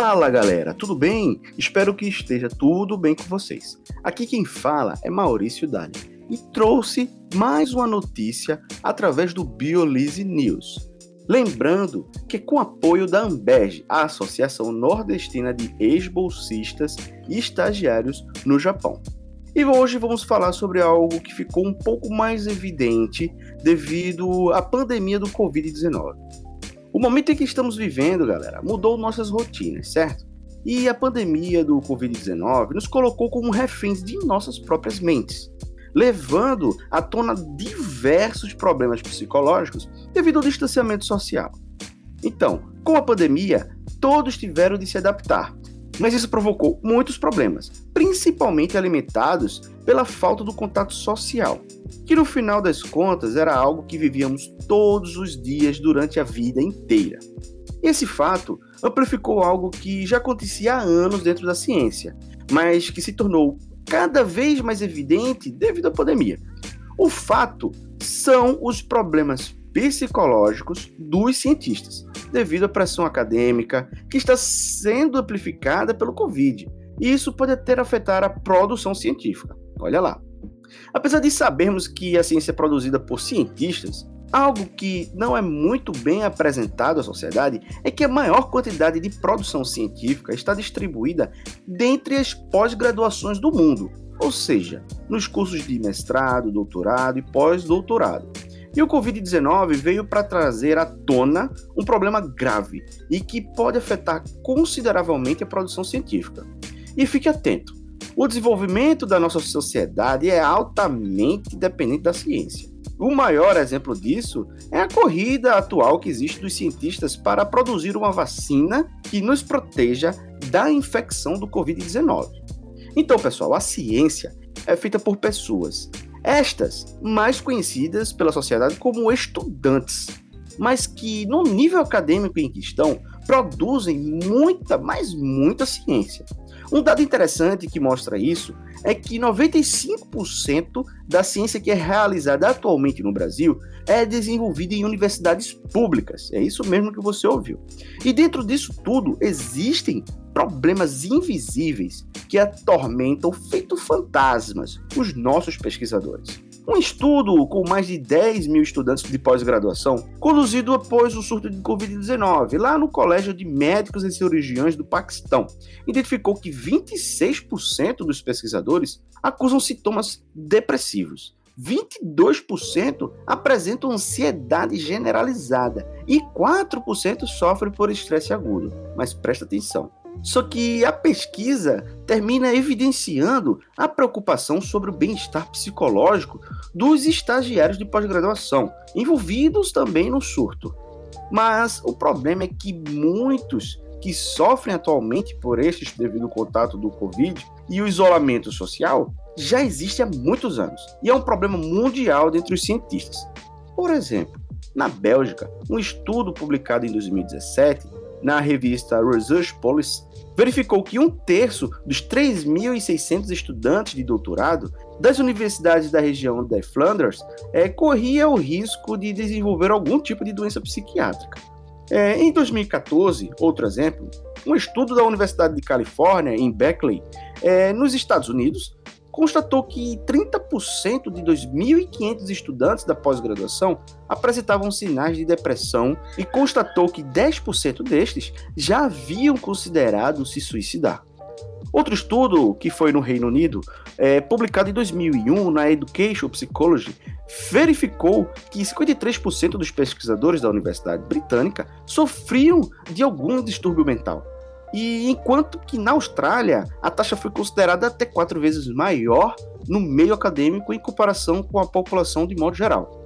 Fala galera, tudo bem? Espero que esteja tudo bem com vocês. Aqui quem fala é Maurício Dali e trouxe mais uma notícia através do Biolise News. Lembrando que com apoio da Ambeg, a Associação Nordestina de Ex-Bolsistas e Estagiários no Japão. E hoje vamos falar sobre algo que ficou um pouco mais evidente devido à pandemia do Covid-19. O momento em que estamos vivendo, galera, mudou nossas rotinas, certo? E a pandemia do Covid-19 nos colocou como reféns de nossas próprias mentes, levando à tona diversos problemas psicológicos devido ao distanciamento social. Então, com a pandemia, todos tiveram de se adaptar, mas isso provocou muitos problemas, principalmente alimentados pela falta do contato social, que no final das contas era algo que vivíamos todos os dias durante a vida inteira. Esse fato amplificou algo que já acontecia há anos dentro da ciência, mas que se tornou cada vez mais evidente devido à pandemia. O fato são os problemas psicológicos dos cientistas, devido à pressão acadêmica que está sendo amplificada pelo Covid. E isso pode até afetar a produção científica. Olha lá. Apesar de sabermos que a ciência é produzida por cientistas, algo que não é muito bem apresentado à sociedade é que a maior quantidade de produção científica está distribuída dentre as pós-graduações do mundo, ou seja, nos cursos de mestrado, doutorado e pós-doutorado. E o Covid-19 veio para trazer à tona um problema grave e que pode afetar consideravelmente a produção científica. E fique atento: o desenvolvimento da nossa sociedade é altamente dependente da ciência. O maior exemplo disso é a corrida atual que existe dos cientistas para produzir uma vacina que nos proteja da infecção do Covid-19. Então, pessoal, a ciência é feita por pessoas estas, mais conhecidas pela sociedade como estudantes, mas que no nível acadêmico em que estão, produzem muita, mas muita ciência. Um dado interessante que mostra isso é que 95% da ciência que é realizada atualmente no Brasil é desenvolvida em universidades públicas. É isso mesmo que você ouviu. E dentro disso tudo existem problemas invisíveis que atormentam feito fantasmas os nossos pesquisadores. Um estudo com mais de 10 mil estudantes de pós-graduação, conduzido após o surto de Covid-19, lá no Colégio de Médicos e Cirurgiões do Paquistão, identificou que 26% dos pesquisadores acusam sintomas depressivos. 22% apresentam ansiedade generalizada e 4% sofrem por estresse agudo. Mas presta atenção, só que a pesquisa termina evidenciando a preocupação sobre o bem-estar psicológico dos estagiários de pós-graduação, envolvidos também no surto. Mas o problema é que muitos que sofrem atualmente por estes devido contato do Covid e o isolamento social já existe há muitos anos e é um problema mundial dentre os cientistas. Por exemplo, na Bélgica, um estudo publicado em 2017 na revista Research Policy, verificou que um terço dos 3.600 estudantes de doutorado das universidades da região de Flanders é, corria o risco de desenvolver algum tipo de doença psiquiátrica. É, em 2014, outro exemplo, um estudo da Universidade de Califórnia, em Berkeley, é, nos Estados Unidos, constatou que 30% de 2.500 estudantes da pós-graduação apresentavam sinais de depressão e constatou que 10% destes já haviam considerado se suicidar. Outro estudo, que foi no Reino Unido, é, publicado em 2001 na Education Psychology, verificou que 53% dos pesquisadores da Universidade Britânica sofriam de algum distúrbio mental. E enquanto que na Austrália a taxa foi considerada até quatro vezes maior no meio acadêmico em comparação com a população de modo geral.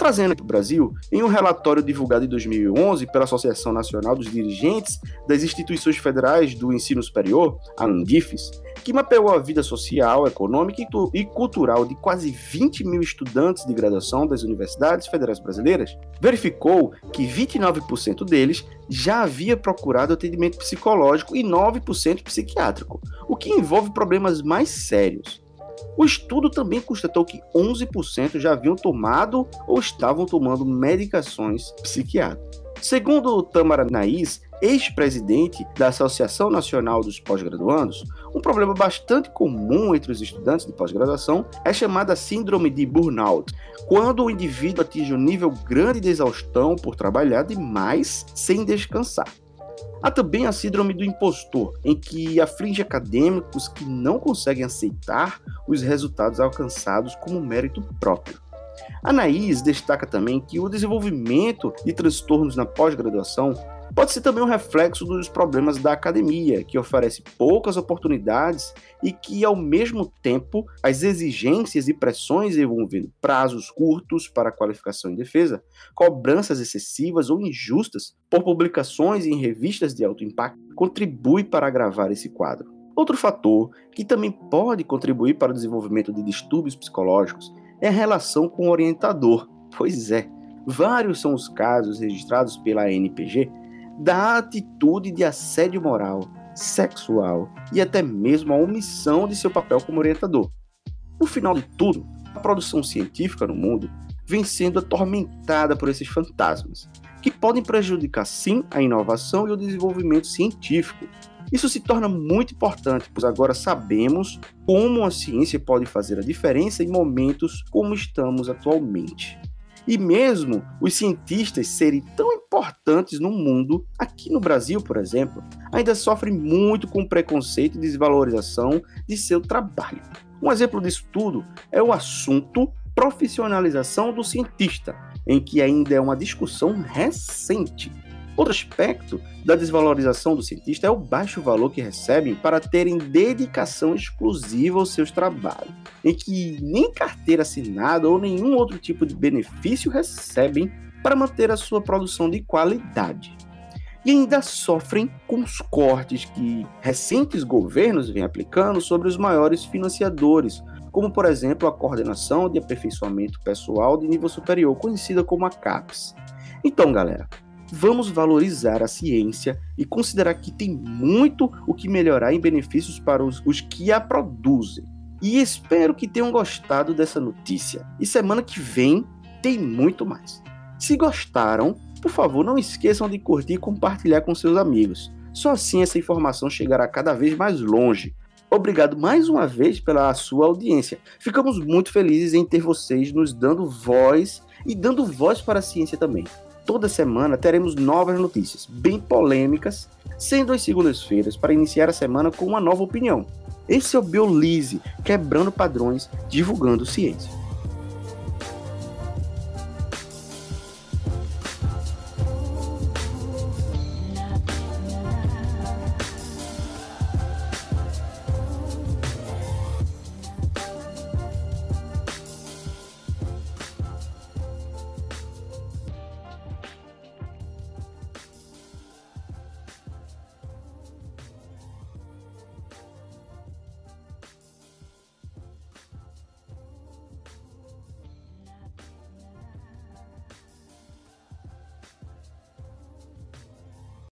Trazendo para o Brasil, em um relatório divulgado em 2011 pela Associação Nacional dos Dirigentes das Instituições Federais do Ensino Superior, a ANDIFES, que mapeou a vida social, econômica e cultural de quase 20 mil estudantes de graduação das universidades federais brasileiras, verificou que 29% deles já havia procurado atendimento psicológico e 9% psiquiátrico, o que envolve problemas mais sérios. O estudo também constatou que 11% já haviam tomado ou estavam tomando medicações psiquiátricas. Segundo Tamara Naiz, ex-presidente da Associação Nacional dos Pós-Graduandos, um problema bastante comum entre os estudantes de pós-graduação é chamada síndrome de burnout, quando o indivíduo atinge um nível grande de exaustão por trabalhar demais sem descansar. Há também a síndrome do impostor, em que aflige acadêmicos que não conseguem aceitar os resultados alcançados como mérito próprio. Anaís destaca também que o desenvolvimento de transtornos na pós-graduação pode ser também um reflexo dos problemas da academia, que oferece poucas oportunidades e que, ao mesmo tempo, as exigências e pressões envolvendo prazos curtos para qualificação e defesa, cobranças excessivas ou injustas por publicações em revistas de alto impacto, contribui para agravar esse quadro. Outro fator que também pode contribuir para o desenvolvimento de distúrbios psicológicos é a relação com o orientador. Pois é, vários são os casos registrados pela NPG da atitude de assédio moral, sexual e até mesmo a omissão de seu papel como orientador. No final de tudo, a produção científica no mundo vem sendo atormentada por esses fantasmas, que podem prejudicar sim a inovação e o desenvolvimento científico. Isso se torna muito importante, pois agora sabemos como a ciência pode fazer a diferença em momentos como estamos atualmente. E mesmo os cientistas serem tão importantes no mundo, aqui no Brasil, por exemplo, ainda sofrem muito com preconceito e desvalorização de seu trabalho. Um exemplo disso tudo é o assunto profissionalização do cientista, em que ainda é uma discussão recente Outro aspecto da desvalorização do cientista é o baixo valor que recebem para terem dedicação exclusiva aos seus trabalhos, em que nem carteira assinada ou nenhum outro tipo de benefício recebem para manter a sua produção de qualidade. E ainda sofrem com os cortes que recentes governos vêm aplicando sobre os maiores financiadores, como por exemplo a Coordenação de Aperfeiçoamento Pessoal de Nível Superior, conhecida como a CAPES. Então, galera, vamos valorizar a ciência e considerar que tem muito o que melhorar em benefícios para os, os que a produzem. E espero que tenham gostado dessa notícia. E semana que vem tem muito mais. Se gostaram, por favor, não esqueçam de curtir e compartilhar com seus amigos. Só assim essa informação chegará cada vez mais longe. Obrigado mais uma vez pela sua audiência. Ficamos muito felizes em ter vocês nos dando voz e dando voz para a ciência também toda semana teremos novas notícias, bem polêmicas, sendo as segundas-feiras para iniciar a semana com uma nova opinião. Esse é o Biolise, quebrando padrões, divulgando ciência.